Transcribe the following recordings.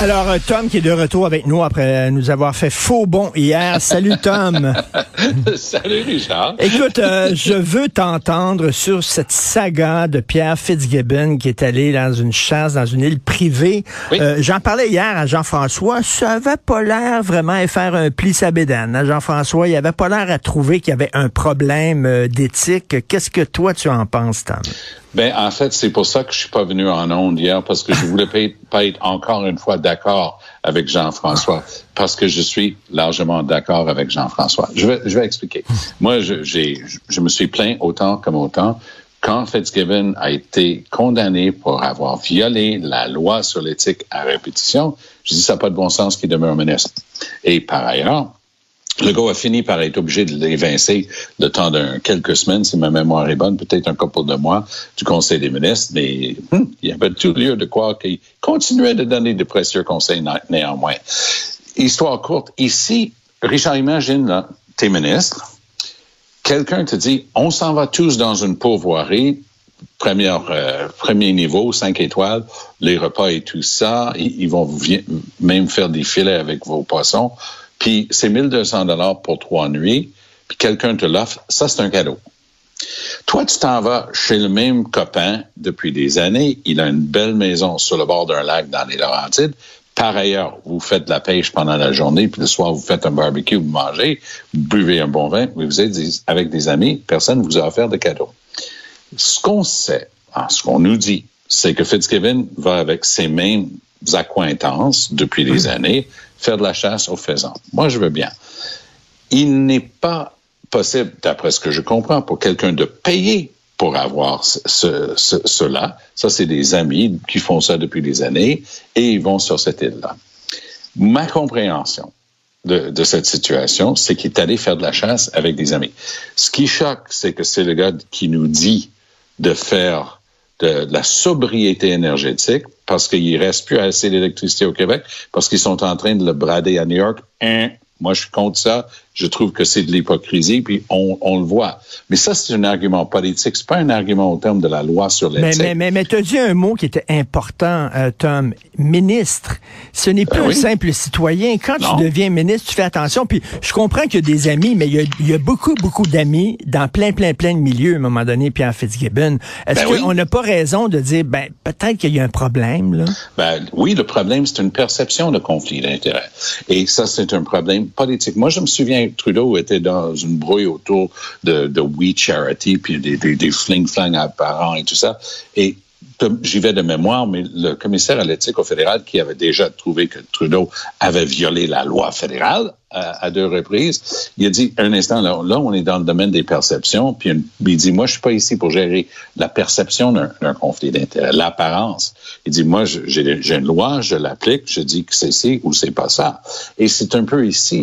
Alors, euh, Tom qui est de retour avec nous après nous avoir fait faux bon hier. Salut, Tom. Salut, Richard. Écoute, euh, je veux t'entendre sur cette saga de Pierre Fitzgibbon qui est allé dans une chasse, dans une île privée. Oui. Euh, J'en parlais hier à Jean-François. Ça avait pas l'air vraiment à faire un pli sabédane. hein, Jean-François, il avait pas l'air à trouver qu'il y avait un problème euh, d'éthique. Qu'est-ce que toi, tu en penses, Tom? Ben, en fait, c'est pour ça que je suis pas venu en onde hier, parce que je voulais pas être, encore une fois d'accord avec Jean-François, parce que je suis largement d'accord avec Jean-François. Je vais, je vais expliquer. Moi, je, j'ai, je me suis plaint autant comme autant quand Fitzgibbon a été condamné pour avoir violé la loi sur l'éthique à répétition. Je dis ça n'a pas de bon sens qu'il demeure ministre. Et par ailleurs, le gars a fini par être obligé de l'évincer le temps d'un quelques semaines, si ma mémoire est bonne, peut-être un couple de mois du Conseil des ministres, mais hum, il y avait tout lieu de croire qu'il continuait de donner de précieux conseils néanmoins. Histoire courte, ici, Richard, imagine, t'es ministre, quelqu'un te dit, on s'en va tous dans une pourvoirie, euh, premier niveau, cinq étoiles, les repas et tout ça, ils, ils vont même faire des filets avec vos poissons, puis c'est 1200 dollars pour trois nuits, puis quelqu'un te l'offre, ça c'est un cadeau. Toi, tu t'en vas chez le même copain depuis des années. Il a une belle maison sur le bord d'un lac dans les Laurentides. Par ailleurs, vous faites de la pêche pendant la journée, puis le soir, vous faites un barbecue, vous mangez, vous buvez un bon vin, mais vous êtes avec des amis, personne ne vous a offert de cadeau. Ce qu'on sait, hein, ce qu'on nous dit, c'est que Fitzgibbon va avec ses mêmes accointances depuis des années faire de la chasse aux faisans. Moi, je veux bien. Il n'est pas possible, d'après ce que je comprends, pour quelqu'un de payer pour avoir ce- ce- cela. Ça, c'est des amis qui font ça depuis des années et ils vont sur cette île-là. Ma compréhension de, de cette situation, c'est qu'il est allé faire de la chasse avec des amis. Ce qui choque, c'est que c'est le gars qui nous dit de faire de, de la sobriété énergétique parce qu'il reste plus assez d'électricité au Québec, parce qu'ils sont en train de le brader à New York. Hein? Moi, je suis contre ça. Je trouve que c'est de l'hypocrisie, puis on, on le voit. Mais ça, c'est un argument politique. C'est pas un argument au terme de la loi sur Mais, l'éthique. mais, mais, mais tu as dit un mot qui était important, euh, Tom. Ministre. Ce n'est plus Ben un oui. simple citoyen. Quand Non. tu deviens ministre, tu fais attention. Puis je comprends qu'il y a des amis, mais il y a, il y a beaucoup, beaucoup d'amis dans plein, plein, plein de milieux, à un moment donné, Pierre Fitzgibbon. Est-ce Ben oui. qu'on n'a pas raison de dire, ben, peut-être qu'il y a un problème, là? Ben, oui, le problème, c'est une perception de conflit d'intérêts. Et ça, c'est un problème politique. Moi, je me souviens, Trudeau était dans une brouille autour de, de We Charity, puis des, fling-flang apparents et tout ça. Et j'y vais de mémoire, mais le commissaire à l'éthique au fédéral, qui avait déjà trouvé que Trudeau avait violé la loi fédérale à, à deux reprises, il a dit, un instant, là, là, on est dans le domaine des perceptions, puis une- il dit, moi, je suis pas ici pour gérer la perception d'un conflit d'intérêt, l'apparence. Il dit, moi, j'ai une loi, je l'applique, je dis que c'est ci ou c'est pas ça. Et c'est un peu ici.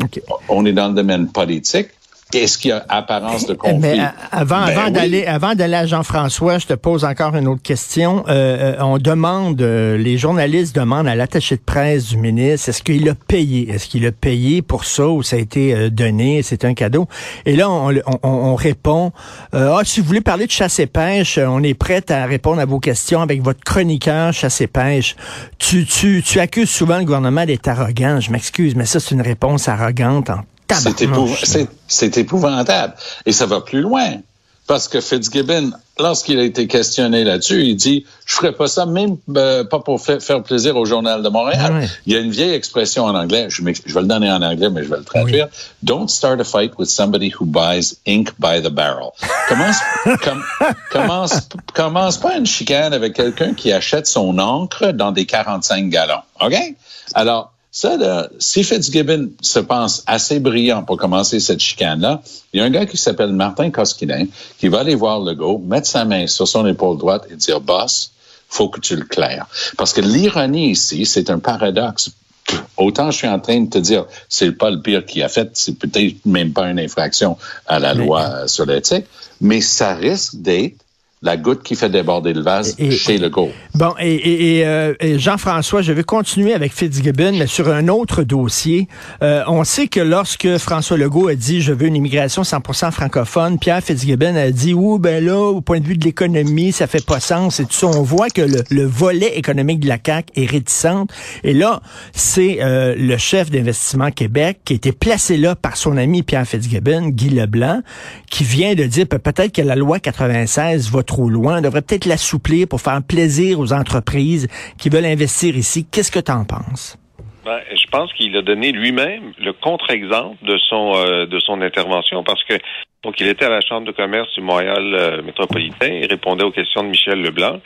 On est dans le domaine politique, est-ce qu'il y a apparence de conflit? Mais euh, avant, Ben avant oui. d'aller, avant d'aller à Jean-François, je te pose encore une autre question. Euh, euh, on demande, euh, les journalistes demandent à l'attaché de presse du ministre, est-ce qu'il a payé? Est-ce qu'il a payé pour ça ou ça a été euh, donné? C'est un cadeau. Et là, on, on- on répond, euh, ah, si vous voulez parler de chasse et pêche, on est prêt à répondre à vos questions avec votre chroniqueur chasse et pêche. Tu, tu, tu accuses souvent le gouvernement d'être arrogant. Je m'excuse, mais ça, c'est une réponse arrogante en C'est épouvantable. Et ça va plus loin. Parce que Fitzgibbon, lorsqu'il a été questionné là-dessus, il dit Je ferais pas ça, même euh, pas pour fa- faire plaisir au Journal de Montréal. Ouais. Il y a une vieille expression en anglais, je, vais le donner en anglais, mais je vais le traduire. Don't start a fight with somebody who buys ink by the barrel. Commence, com- commence, commence pas une chicane avec quelqu'un qui achète son encre dans des 45 gallons. OK? Alors, ça, là, si Fitzgibbon se pense assez brillant pour commencer cette chicane-là, il y a un gars qui s'appelle Martin Koskinen qui va aller voir Legault, mettre sa main sur son épaule droite et dire, boss, faut que tu le claires. Parce que l'ironie ici, c'est un paradoxe. Autant je suis en train de te dire, c'est pas le pire qu'il a fait, c'est peut-être même pas une infraction à la loi sur l'éthique, mais ça risque d'être la goutte qui fait déborder le vase Et- chez Legault. Bon, et, et- et, euh, Jean-François, je vais continuer avec Fitzgibbon, mais sur un autre dossier. Euh, on sait que lorsque François Legault a dit « je veux une immigration 100% francophone », Pierre Fitzgibbon a dit « ouh, ben là, au point de vue de l'économie, ça fait pas sens » et tout ça. On voit que le, le volet économique de la CAQ est réticente. Et là, c'est euh, le chef d'Investissement Québec qui a été placé là par son ami Pierre Fitzgibbon, Guy Leblanc, qui vient de dire Pe- peut-être que la loi 96 va trop loin, on devrait peut-être l'assouplir pour faire plaisir aux entreprises qui veulent investir ici. Qu'est-ce que tu en penses? Ben, je pense qu'il a donné lui-même le contre-exemple de son euh, de son intervention parce que donc il était à la chambre de commerce du Montréal euh, métropolitain, il répondait aux questions de Michel Leblanc.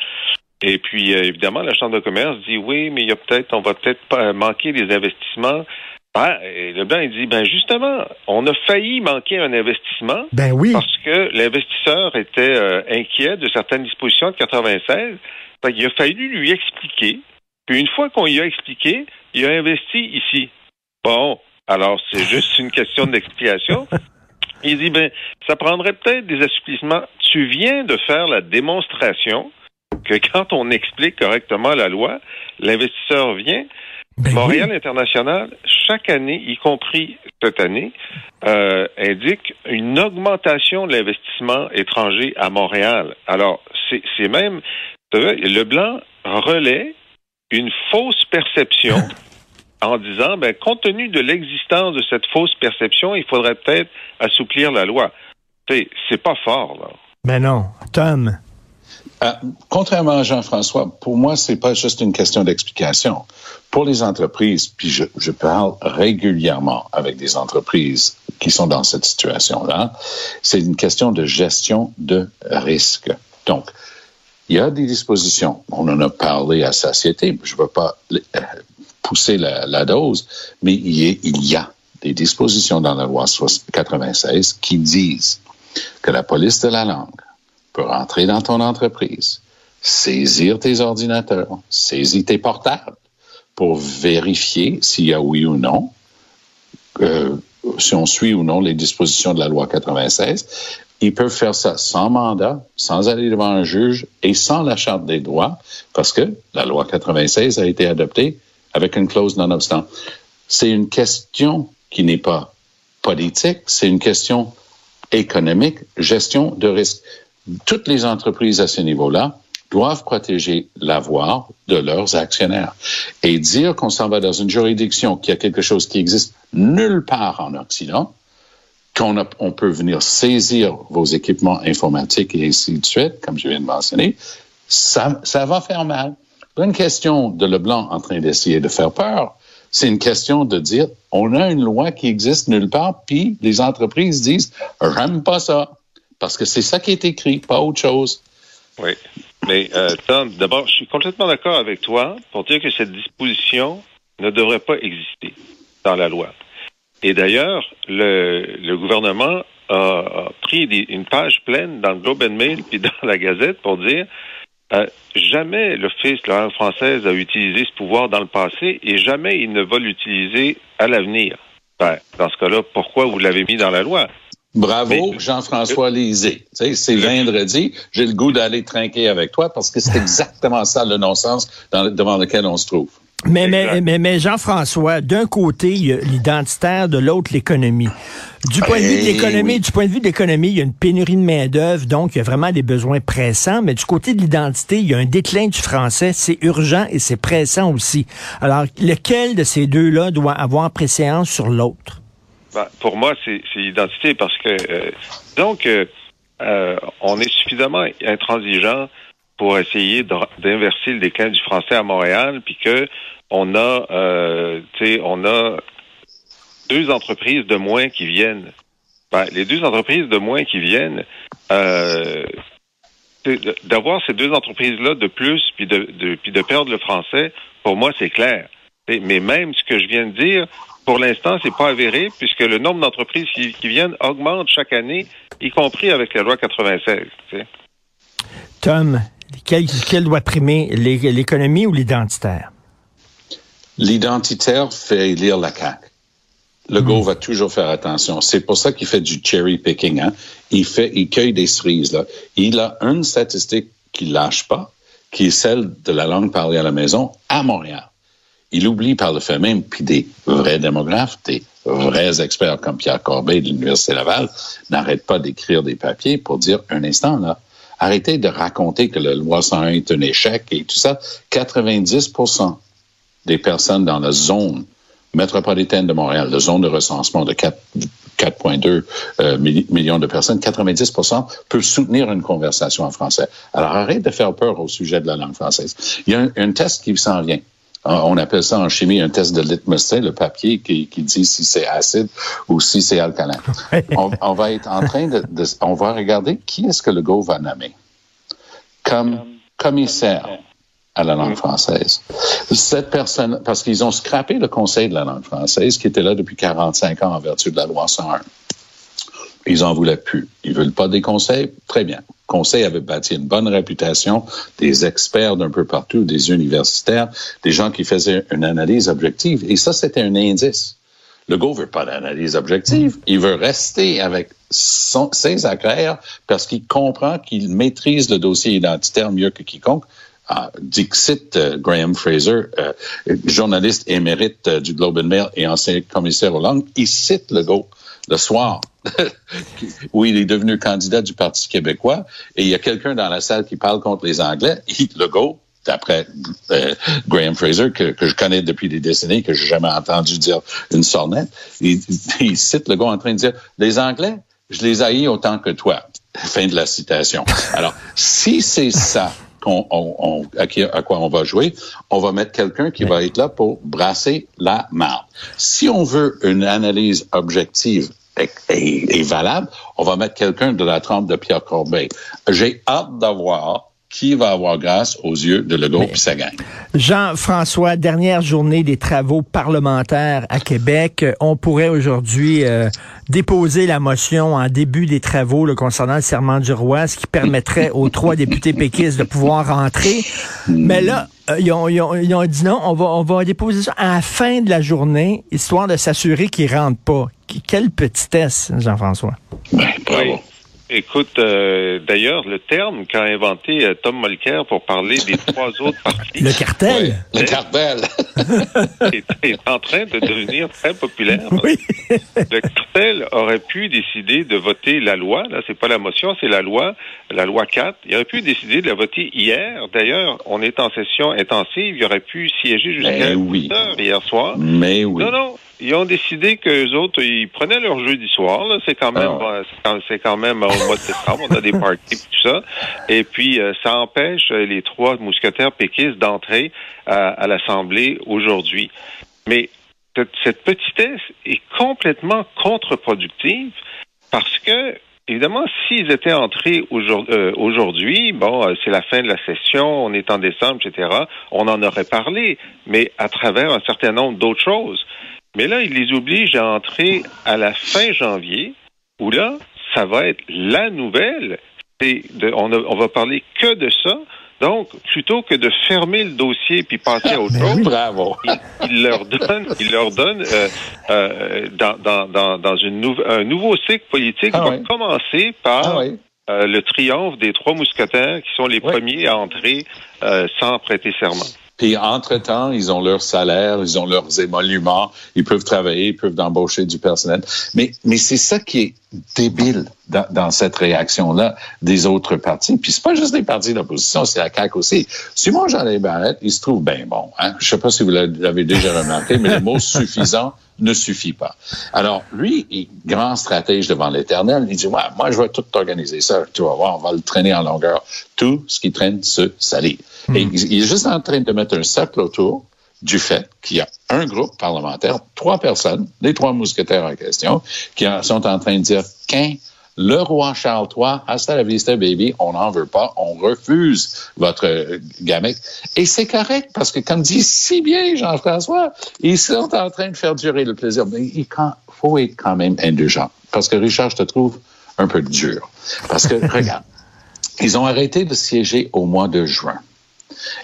Et puis euh, évidemment la chambre de commerce dit oui, mais il y a peut-être on va peut-être manquer des investissements. Ben, et Leblanc il dit ben justement, on a failli manquer un investissement Ben oui. parce que l'investisseur était euh, inquiet de certaines dispositions de 96. Fait qu'il a fallu lui expliquer. Puis une fois qu'on lui a expliqué, il a investi ici. Bon, alors c'est juste une question d'explication. Il dit, ben, ça prendrait peut-être des assouplissements. Tu viens de faire la démonstration que quand on explique correctement la loi, l'investisseur vient. Ben Montréal oui. International, chaque année, y compris cette année, euh, indique une augmentation de l'investissement étranger à Montréal. Alors, c'est même, savez, Leblanc relaie une fausse perception en disant, ben, compte tenu de l'existence de cette fausse perception, il faudrait peut-être assouplir la loi. C'est c'est pas fort, là. Ben non. Tom. Euh, contrairement à Jean-François, pour moi, c'est pas juste une question d'explication. Pour les entreprises, puis je, je parle régulièrement avec des entreprises qui sont dans cette situation-là, c'est une question de gestion de risque. Donc, il y a des dispositions. On en a parlé à satiété. Je ne veux pas euh, pousser la, la dose, mais il y, a, il y a des dispositions dans la loi 96 qui disent que la police de la langue peut rentrer dans ton entreprise, saisir tes ordinateurs, saisir tes portables pour vérifier s'il y a oui ou non, euh, si on suit ou non les dispositions de la loi 96. Ils peuvent faire ça sans mandat, sans aller devant un juge et sans la charte des droits, parce que la loi 96 a été adoptée avec une clause non-obstant. C'est une question qui n'est pas politique, c'est une question économique, gestion de risque. Toutes les entreprises à ce niveau-là doivent protéger l'avoir de leurs actionnaires. Et dire qu'on s'en va dans une juridiction qui a quelque chose qui existe nulle part en Occident, qu'on a- on peut venir saisir vos équipements informatiques et ainsi de suite, comme je viens de mentionner, ça, ça va faire mal. Pas une question de Leblanc en train d'essayer de faire peur. C'est une question de dire, on a une loi qui existe nulle part, puis les entreprises disent, j'aime pas ça. Parce que c'est ça qui est écrit, pas autre chose. Oui. Mais euh, Tom, d'abord, je suis complètement d'accord avec toi pour dire que cette disposition ne devrait pas exister dans la loi. Et d'ailleurs, le, le gouvernement a, pris des- une page pleine dans le Globe and Mail puis dans la Gazette pour dire euh, jamais l'Office de la langue française a utilisé ce pouvoir dans le passé et jamais il ne va l'utiliser à l'avenir. Ben, dans ce cas-là, pourquoi vous l'avez mis dans la loi? Bravo, Jean-François Lisée. c'est vendredi, j'ai le goût d'aller trinquer avec toi parce que c'est exactement ça le non-sens devant lequel on se trouve. Mais, mais, mais, mais Jean-François, d'un côté, il y a l'identitaire, de l'autre, l'économie. Du point de vue de eh l'économie, du point de vue de l'économie, il y a une pénurie de main-d'œuvre, donc il y a vraiment des besoins pressants. Mais du côté de l'identité, il y a un déclin du français. C'est urgent et c'est pressant aussi. Alors, lequel de ces deux-là doit avoir préséance sur l'autre? Ben, pour moi, c'est l'identité parce que, euh, donc, euh, euh, on est suffisamment intransigeant pour essayer d'inverser le déclin du français à Montréal, puis que on a, euh, on a deux entreprises de moins qui viennent. Ben, les deux entreprises de moins qui viennent, euh, d'avoir ces deux entreprises-là de plus, puis de, de, puis de perdre le français, pour moi, c'est clair. Mais même ce que je viens de dire, pour l'instant, c'est pas avéré, puisque le nombre d'entreprises qui, viennent augmente chaque année, y compris avec la loi 96. Tom, quel, doit primer, l'économie ou l'identitaire? L'identitaire fait lire la CAQ. Le hmm. va toujours faire attention. C'est pour ça qu'il fait du cherry picking. Hein? Il fait, il cueille des cerises. Là. Il a une statistique qu'il lâche pas, qui est celle de la langue parlée à la maison à Montréal. Il oublie par le fait même, puis des vrais démographes, des vrais experts comme Pierre Corbeil de l'Université Laval n'arrêtent pas d'écrire des papiers pour dire un instant là, Arrêtez de raconter que la loi 101 est un échec et tout ça. 90% des personnes dans la zone métropolitaine de Montréal, la zone de recensement de 4,2 euh, millions de personnes, 90% peuvent soutenir une conversation en français. Alors arrête de faire peur au sujet de la langue française. Il y a un, un test qui s'en vient. Ah, on appelle ça en chimie un test de litmus, le papier qui, dit si c'est acide ou si c'est alcalin. on, va être en train de, on va regarder qui est-ce que le go va nommer comme commissaire à la langue française. Cette personne, parce qu'ils ont scrappé le Conseil de la langue française qui était là depuis 45 ans en vertu de la loi 101. Ils en voulaient plus. Ils veulent pas des conseils? Très bien. Conseil avait bâti une bonne réputation, des experts d'un peu partout, des universitaires, des gens qui faisaient une analyse objective. Et ça, c'était un indice. Le go veut pas d'analyse objective. Il veut rester avec ses acquéreurs parce qu'il comprend qu'il maîtrise le dossier identitaire mieux que quiconque. Ah, Dixit euh, Graham Fraser, euh, journaliste émérite euh, du Globe and Mail et ancien commissaire aux langues, il cite le go le soir où il est devenu candidat du Parti québécois et il y a quelqu'un dans la salle qui parle contre les Anglais, le go, d'après euh, Graham Fraser, que, je connais depuis des décennies, que j'ai jamais entendu dire une sornette, il, il cite le gars en train de dire, les Anglais, je les haïs autant que toi. Fin de la citation. Alors, si c'est ça qu'on, on, à, quoi on va jouer, on va mettre quelqu'un qui va être là pour brasser la marde. Si on veut une analyse objective et, valable, on va mettre quelqu'un de la trempe de Pierre Corbeil. J'ai hâte d'avoir qui va avoir grâce aux yeux de Legault et sa gang? Jean-François, dernière journée des travaux parlementaires à Québec. On pourrait aujourd'hui euh, déposer la motion en début des travaux concernant le serment du roi, ce qui permettrait aux trois députés péquistes de pouvoir rentrer. Mais là, euh, ils, ont, ils, ont, dit non, on va, on va déposer ça à la fin de la journée, histoire de s'assurer qu'ils rentrent pas. Quelle petitesse, Jean-François? Ben, bravo. Écoute, euh, d'ailleurs, le terme qu'a inventé euh, Tom Molker pour parler des trois autres partis. Le cartel. le cartel. est, en train de devenir très populaire. Oui. le cartel aurait pu décider de voter la loi. Là, c'est pas la motion, c'est la loi, la loi 4. Il aurait pu décider de la voter hier. D'ailleurs, on est en session intensive. Il aurait pu siéger jusqu'à oui. heures hier soir. Mais oui. Non, non ils ont décidé que autres, ils prenaient leur jeudi soir. C'est quand même, ah c'est quand même au mois de décembre. On a des parties et tout ça. Et puis, euh, ça empêche euh, les trois mousquetaires péquistes d'entrer à, l'Assemblée aujourd'hui. Mais cette, petitesse est complètement contre-productive parce que Évidemment, s'ils étaient entrés euh, aujourd'hui, bon, c'est la fin de la session, on est en décembre, etc., on en aurait parlé, mais à travers un certain nombre d'autres choses. Mais là, il les oblige à entrer à la fin janvier, où là, ça va être la nouvelle. De, on, on va parler que de ça. Donc, plutôt que de fermer le dossier puis passer à autre chose, Bravo. il, il leur donne, il leur donne euh, euh, dans, dans, dans, dans une nou- un nouveau cycle politique Ah va oui. commencer par Ah oui. euh, le triomphe des trois mousquetaires qui sont les premiers à entrer euh, sans prêter serment. Puis, entre-temps, ils ont leur salaire, ils ont leurs émoluments, ils peuvent travailler, ils peuvent embaucher du personnel. Mais, mais c'est ça qui est débile dans, dans cette réaction-là des autres partis. Puis, c'est pas juste les partis d'opposition, c'est la CAQ aussi. Simon jean Barrette, il se trouve bien bon. Hein? Je sais pas si vous l'avez déjà remarqué, mais le mot suffisant ne suffit pas. Alors, lui, il, grand stratège devant l'éternel, il dit, ouais, moi, je vais tout organiser ça. Tu vas voir, on va le traîner en longueur. Tout ce qui traîne se salit. Et il il est juste en train de mettre un cercle autour du fait qu'il y a un groupe parlementaire, trois personnes, les trois mousquetaires en question, qui sont en train de dire qu'un le roi Charles III, hasta la vista, baby, on n'en veut pas, on refuse votre gamèque. Et c'est correct, parce que comme dit si bien Jean-François, ils sont en train de faire durer le plaisir. Mais il faut être quand même indulgent. Parce que Richard, je te trouve un peu dur. Parce que, regarde, ils ont arrêté de siéger au mois de juin.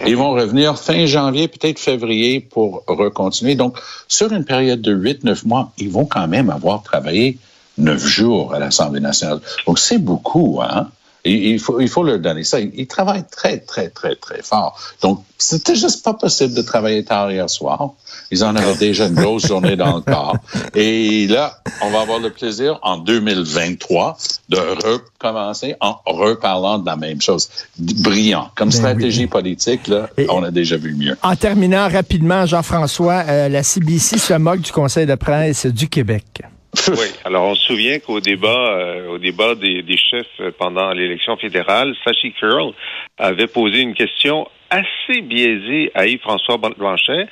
Ils vont revenir fin janvier, peut-être février pour recontinuer. Donc, sur une période de 8-9 mois, ils vont quand même avoir travaillé neuf jours à l'Assemblée nationale. Donc, c'est beaucoup, hein? Et il faut, il faut leur donner ça. Ils, ils travaillent très, très, très, très fort. Donc, c'était juste pas possible de travailler tard hier soir. Ils en avaient déjà une grosse journée dans le corps. Et là, on va avoir le plaisir en 2023 de recommencer en reparlant de la même chose. Brillant. Comme Ben stratégie oui. politique, là, Et- on a déjà vu mieux. En terminant rapidement, Jean-François, euh, la CBC se moque du Conseil de presse du Québec. Oui. Alors, on se souvient qu'au débat, euh, au débat des, chefs pendant l'élection fédérale, Sachi Curl avait posé une question assez biaisée à Yves-François Blanchet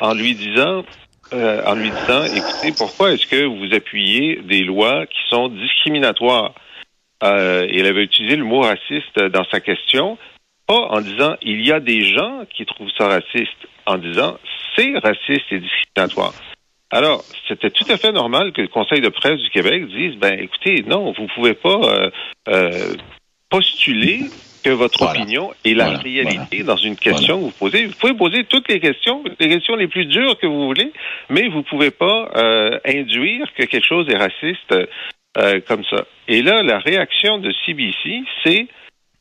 en lui disant, euh, en lui disant, écoutez, pourquoi est-ce que vous appuyez des lois qui sont discriminatoires? Euh, il avait utilisé le mot raciste dans sa question, pas en disant il y a des gens qui trouvent ça raciste, en disant c'est raciste et discriminatoire. Alors, c'était tout à fait normal que le Conseil de presse du Québec dise, ben écoutez, non, vous pouvez pas euh, euh, postuler que votre Voilà. opinion est la Voilà. réalité dans une question que vous posez. Vous pouvez poser toutes les questions, les questions les plus dures que vous voulez, mais vous pouvez pas euh, induire que quelque chose est raciste euh, comme ça. Et là, la réaction de CBC, c'est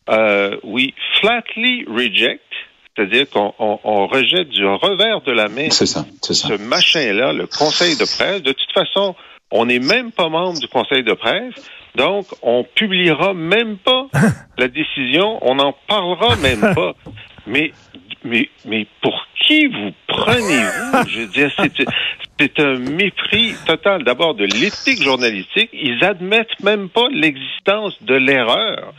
euh, oui, flatly reject, c'est-à-dire qu'on on- on rejette du revers de la main C'est ça, c'est ça. ce machin-là, le conseil de presse. De toute façon, on n'est même pas membre du conseil de presse, donc on publiera même pas la décision, on n'en parlera même pas. Mais, mais, mais pour qui vous prenez-vous? Je veux dire, c'est, c'est un mépris total d'abord de l'éthique journalistique. Ils admettent même pas l'existence de l'erreur.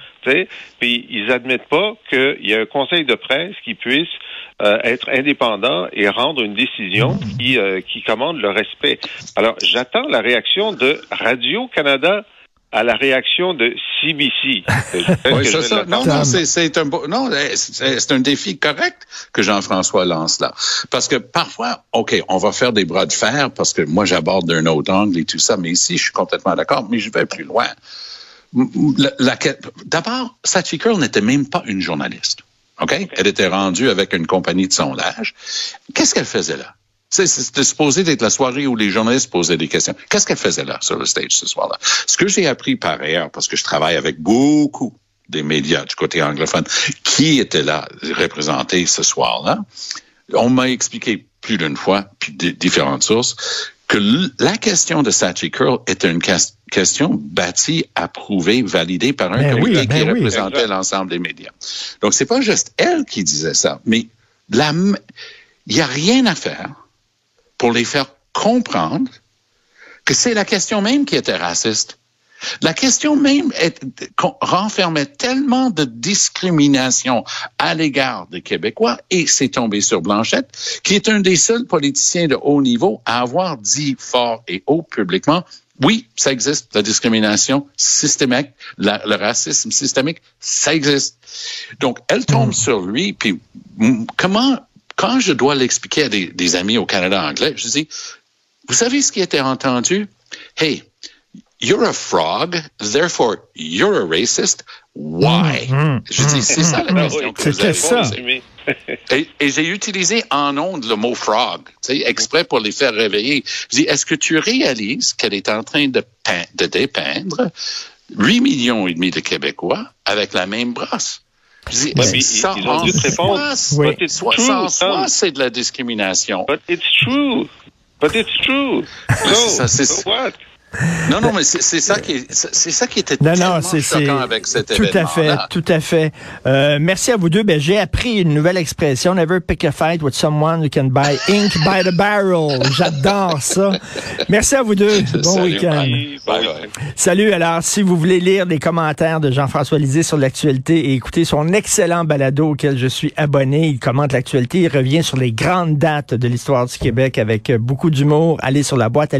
Puis ils admettent pas qu'il y a un conseil de presse qui puisse euh, être indépendant et rendre une décision qui, euh, qui commande le respect. Alors, j'attends la réaction de Radio-Canada à la réaction de CBC. Oui, c'est ça. Non, non, c'est, un non, eh, un défi correct que Jean-François lance là. Parce que parfois, OK, on va faire des bras de fer parce que moi, j'aborde d'un autre angle et tout ça, mais ici, je suis complètement d'accord, mais je vais plus loin. La- la- D'abord, Sachi Curl n'était même pas une journaliste. OK? Elle était rendue avec une compagnie de sondage. Qu'est-ce qu'elle faisait là? C'était supposé d'être la soirée où les journalistes posaient des questions. Qu'est-ce qu'elle faisait là, sur le stage ce soir-là? Ce que j'ai appris par ailleurs, parce que je travaille avec beaucoup des médias du côté anglophone qui étaient là représentés ce soir-là, on m'a expliqué plus d'une fois, puis différentes sources, que la question de Sachi Curl était une question bâtie, approuvée, validée par un Ben oui, comité ben qui oui. représentait l'ensemble des médias. Donc, c'est pas juste elle qui disait ça, mais il n'y a rien à faire pour les faire comprendre que c'est la question même qui était raciste. La question même est, renfermait tellement de discrimination à l'égard des Québécois, et c'est tombé sur Blanchette, qui est un des seuls politiciens de haut niveau à avoir dit fort et haut publiquement, oui, ça existe, la discrimination systémique, la- le racisme systémique, ça existe. Donc, elle tombe sur lui, puis mm, comment, quand je dois l'expliquer à des, des amis au Canada anglais, je dis, vous savez ce qui était entendu? Hey, you're a frog, therefore you're a racist. Why? Je dis, c'est ça la question que vous avez ça. posée. Et, et j'ai utilisé en ondes le mot frog, tu sais, exprès pour les faire réveiller. Je dis, est-ce que tu réalises qu'elle est en train de, de dépeindre 8 millions et demi de Québécois avec la même brosse? Je dis, Ouais, mais ils- ça ils ont en dû te répondre. soi, Oui. But it's soit- true, ça en soi, Tom. c'est de la discrimination. But it's true. But it's true. So, ça, c'est- so what? Non, non, mais c'est ça qui est, c'est ça qui était Non, tellement non, choquant avec cet tout à fait, tout à fait. Euh, merci à vous deux. Ben, j'ai appris une nouvelle expression. Never pick a fight with someone who can buy ink by the barrel. J'adore ça. Merci à vous deux. Bon week-end. Salut. Alors, si vous voulez lire les commentaires de Jean-François Lisée sur l'actualité et écouter son excellent balado auquel je suis abonné, il commente l'actualité, il revient sur les grandes dates de l'histoire du Québec avec beaucoup d'humour. Allez sur la boîte